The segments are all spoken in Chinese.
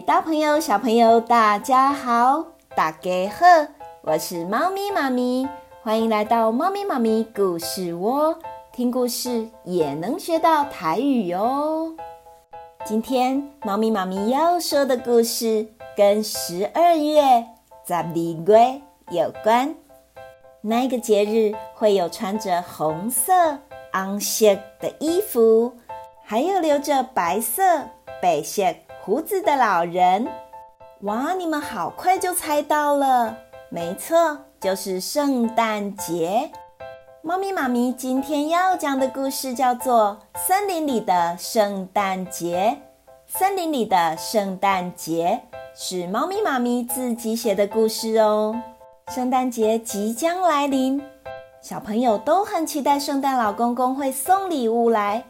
大朋友，小朋友，大家好，大家好，我是猫咪妈咪，欢迎来到猫咪妈咪故事窝，听故事也能学到台语哟。今天猫咪妈咪要说的故事跟十二月十二月有关，那个节日会有穿着红色、红色的衣服，还有留着白色、白色。胡子的老人，哇！你们好快就猜到了，没错，就是圣诞节。猫咪妈咪今天要讲的故事叫做《森林里的圣诞节》。森林里的圣诞节是猫咪妈咪自己写的故事哦。圣诞节即将来临，小朋友都很期待圣诞老公公会送礼物来，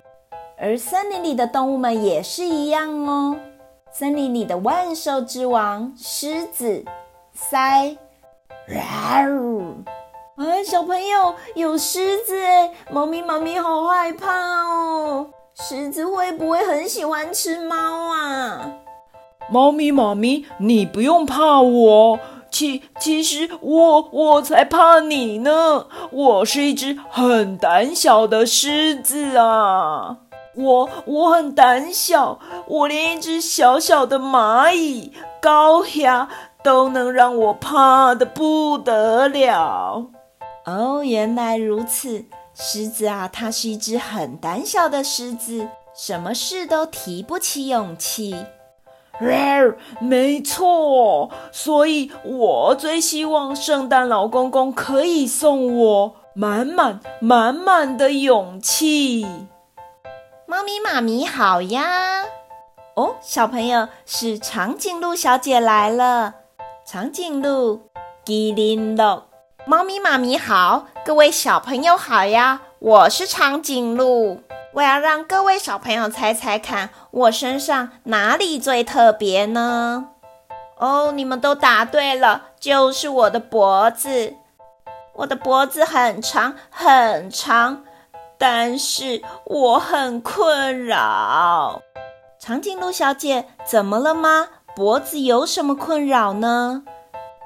而森林里的动物们也是一样哦。森林里的万兽之王狮子，塞，嗷！哎，小朋友有狮子哎，猫咪猫咪好害怕哦。狮子会不会很喜欢吃猫啊？猫咪妈咪，你不用怕我，其其实我我才怕你呢。我是一只很胆小的狮子啊。我我很胆小，我连一只小小的蚂蚁、高虾都能让我怕的不得了。哦，原来如此，狮子啊，它是一只很胆小的狮子，什么事都提不起勇气。没错，所以我最希望圣诞老公公可以送我满满满满的勇气。猫咪妈咪好呀！哦，小朋友是长颈鹿小姐来了。长颈鹿，吉林鹿，猫咪妈咪好，各位小朋友好呀！我是长颈鹿，我要让各位小朋友猜猜看，我身上哪里最特别呢？哦，你们都答对了，就是我的脖子，我的脖子很长很长。但是我很困扰，长颈鹿小姐怎么了吗？脖子有什么困扰呢？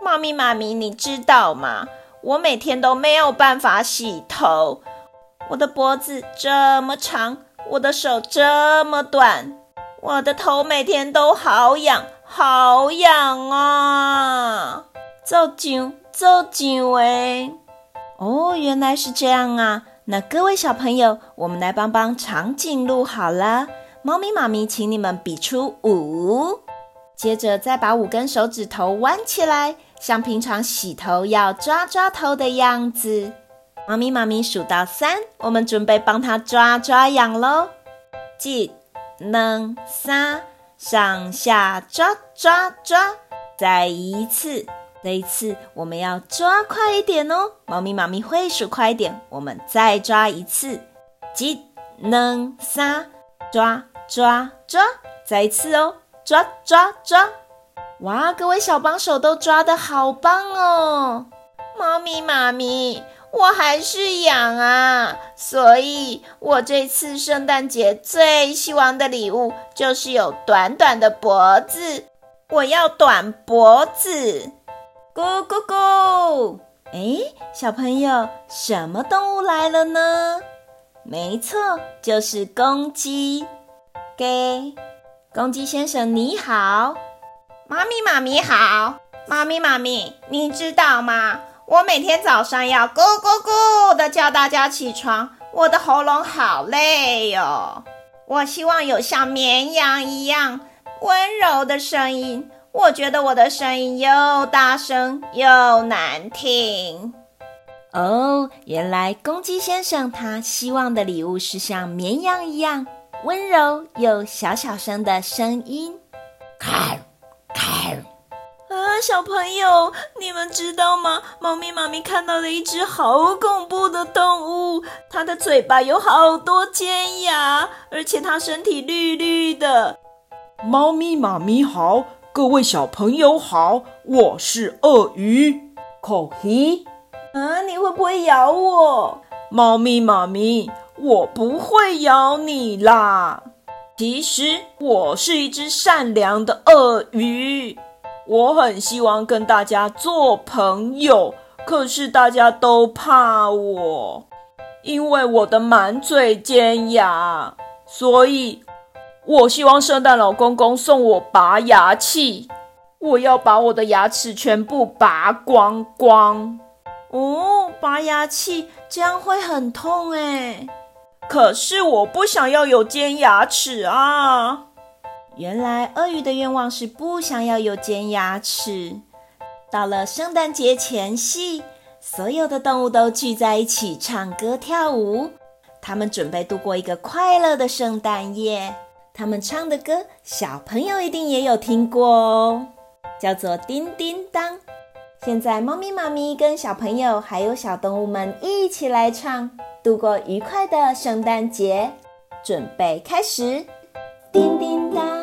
猫咪妈咪，你知道吗？我每天都没有办法洗头，我的脖子这么长，我的手这么短，我的头每天都好痒，好痒啊！皱紧，皱紧喂！哦，原来是这样啊。那各位小朋友，我们来帮帮长颈鹿好了。猫咪妈咪，请你们比出五，接着再把五根手指头弯起来，像平常洗头要抓抓头的样子。猫咪妈咪数到三，我们准备帮它抓抓痒喽。一、二、三，上下抓抓抓，再一次。这一次我们要抓快一点哦，猫咪妈咪会数快一点，我们再抓一次，一、二、三，抓抓抓，再一次哦，抓抓抓，哇，各位小帮手都抓得好棒哦！猫咪妈咪，我还是痒啊，所以我这次圣诞节最希望的礼物就是有短短的脖子，我要短脖子。咕咕咕！哎，小朋友，什么动物来了呢？没错，就是公鸡。给公鸡先生你好，妈咪妈咪好，妈咪妈咪，你知道吗？我每天早上要咕咕咕的叫大家起床，我的喉咙好累哟。我希望有像绵羊一样温柔的声音。我觉得我的声音又大声又难听哦。原来公鸡先生他希望的礼物是像绵羊一样温柔又小小声的声音。咔咔啊，小朋友，你们知道吗？猫咪妈咪看到了一只好恐怖的动物，它的嘴巴有好多尖牙，而且它身体绿绿的。猫咪妈咪好。各位小朋友好，我是鳄鱼，口皮啊，你会不会咬我？猫咪妈咪，我不会咬你啦。其实我是一只善良的鳄鱼，我很希望跟大家做朋友，可是大家都怕我，因为我的满嘴尖牙，所以我希望圣诞老公公送我拔牙器，我要把我的牙齿全部拔光光。哦，拔牙器这样会很痛诶。可是我不想要有尖牙齿啊！原来鳄鱼的愿望是不想要有尖牙齿。到了圣诞节前夕，所有的动物都聚在一起唱歌跳舞，他们准备度过一个快乐的圣诞夜。他们唱的歌，小朋友一定也有听过哦，叫做《叮叮当》。现在，猫咪妈咪跟小朋友还有小动物们一起来唱，度过愉快的圣诞节。准备开始！叮叮当，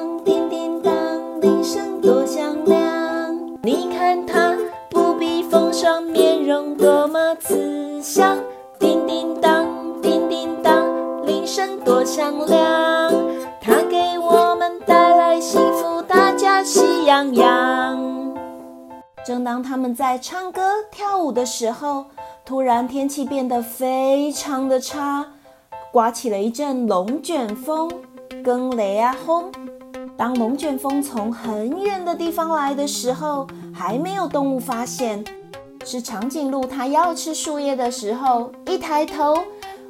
们在唱歌跳舞的时候，突然天气变得非常的差，刮起了一阵龙卷风，跟雷啊轰！当龙卷风从很远的地方来的时候，还没有动物发现，是长颈鹿。它要吃树叶的时候，一抬头，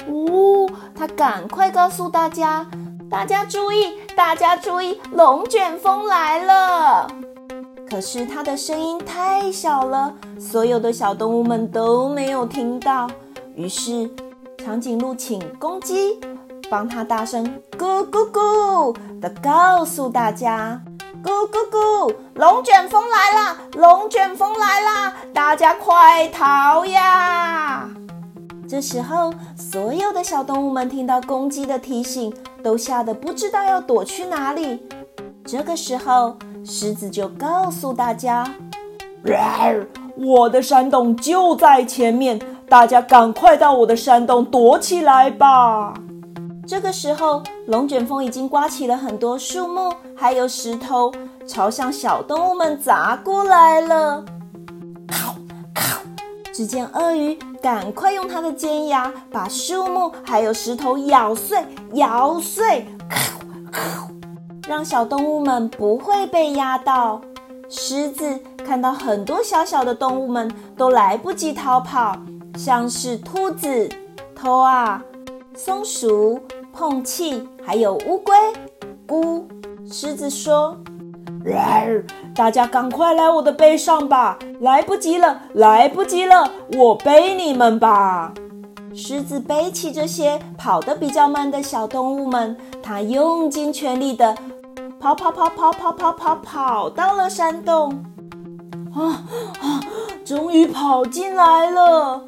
呜、它赶快告诉大家：大家注意，大家注意，龙卷风来了！可是它的声音太小了，所有的小动物们都没有听到。于是长颈鹿请公鸡帮它大声“咕咕咕”的告诉大家：“咕咕咕，龙卷风来了！龙卷风来了！大家快逃呀！”这时候，所有的小动物们听到公鸡的提醒，都吓得不知道要躲去哪里。这个时候，狮子就告诉大家：“我的山洞就在前面，大家赶快到我的山洞躲起来吧。”这个时候，龙卷风已经刮起了很多树木，还有石头，朝向小动物们砸过来了。只见鳄鱼赶快用它的尖牙把树木还有石头咬碎，咬碎。让小动物们不会被压到。狮子看到很多小小的动物们都来不及逃跑，像是兔子、獭啊、松鼠、碰气，还有乌龟。咕，狮子说：“大家赶快来我的背上吧！来不及了，来不及了，我背你们吧。”狮子背起这些跑得比较慢的小动物们，它用尽全力的。跑跑跑跑跑跑跑跑到了山洞，啊啊！终于跑进来了。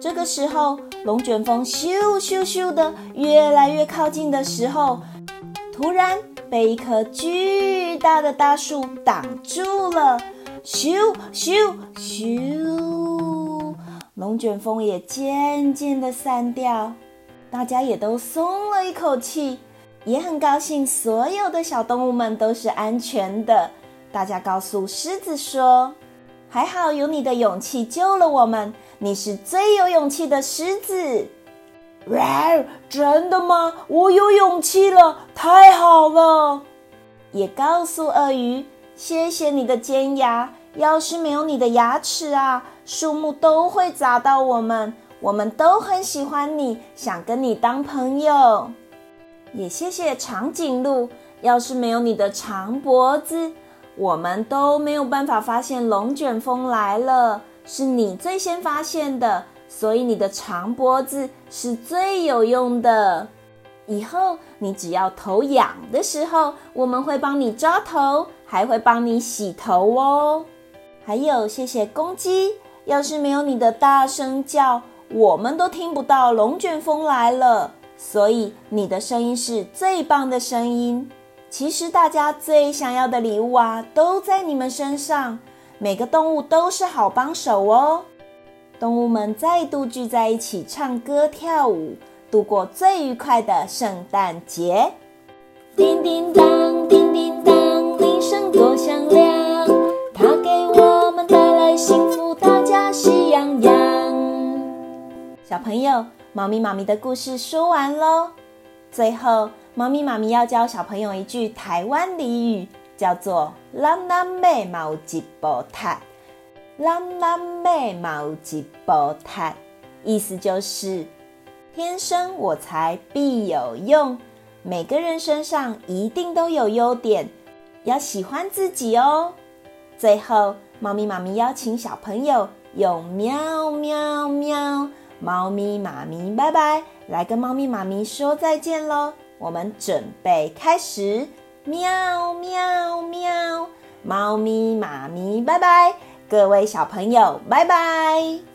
这个时候，龙卷风咻咻咻的越来越靠近的时候，突然被一棵巨大的大树挡住了。咻咻咻，龙卷风也渐渐的散掉，大家也都松了一口气。也很高兴，所有的小动物们都是安全的。大家告诉狮子说：“还好有你的勇气救了我们，你是最有勇气的狮子。”哇，真的吗？我有勇气了，太好了！也告诉鳄鱼：“谢谢你的尖牙，要是没有你的牙齿啊，树木都会砸到我们。我们都很喜欢你，想跟你当朋友。”也谢谢长颈鹿，要是没有你的长脖子，我们都没有办法发现龙卷风来了。是你最先发现的，所以你的长脖子是最有用的。以后你只要头痒的时候，我们会帮你抓头，还会帮你洗头哦。还有谢谢公鸡，要是没有你的大声叫，我们都听不到龙卷风来了。所以你的声音是最棒的声音。其实大家最想要的礼物啊，都在你们身上。每个动物都是好帮手哦。动物们再度聚在一起，唱歌跳舞，度过最愉快的圣诞节。叮叮当，小朋友，猫咪妈咪的故事说完喽。最后，猫咪妈咪要教小朋友一句台湾俚语，叫做“咱咱买嘛有一步踢，咱咱买嘛有一步踢”，意思就是天生我材必有用。每个人身上一定都有优点，要喜欢自己哦。最后，猫咪妈咪邀请小朋友用喵喵喵，猫咪妈咪拜拜，来跟猫咪妈咪说再见喽。我们准备开始，喵喵喵，猫咪妈咪拜拜，各位小朋友拜拜。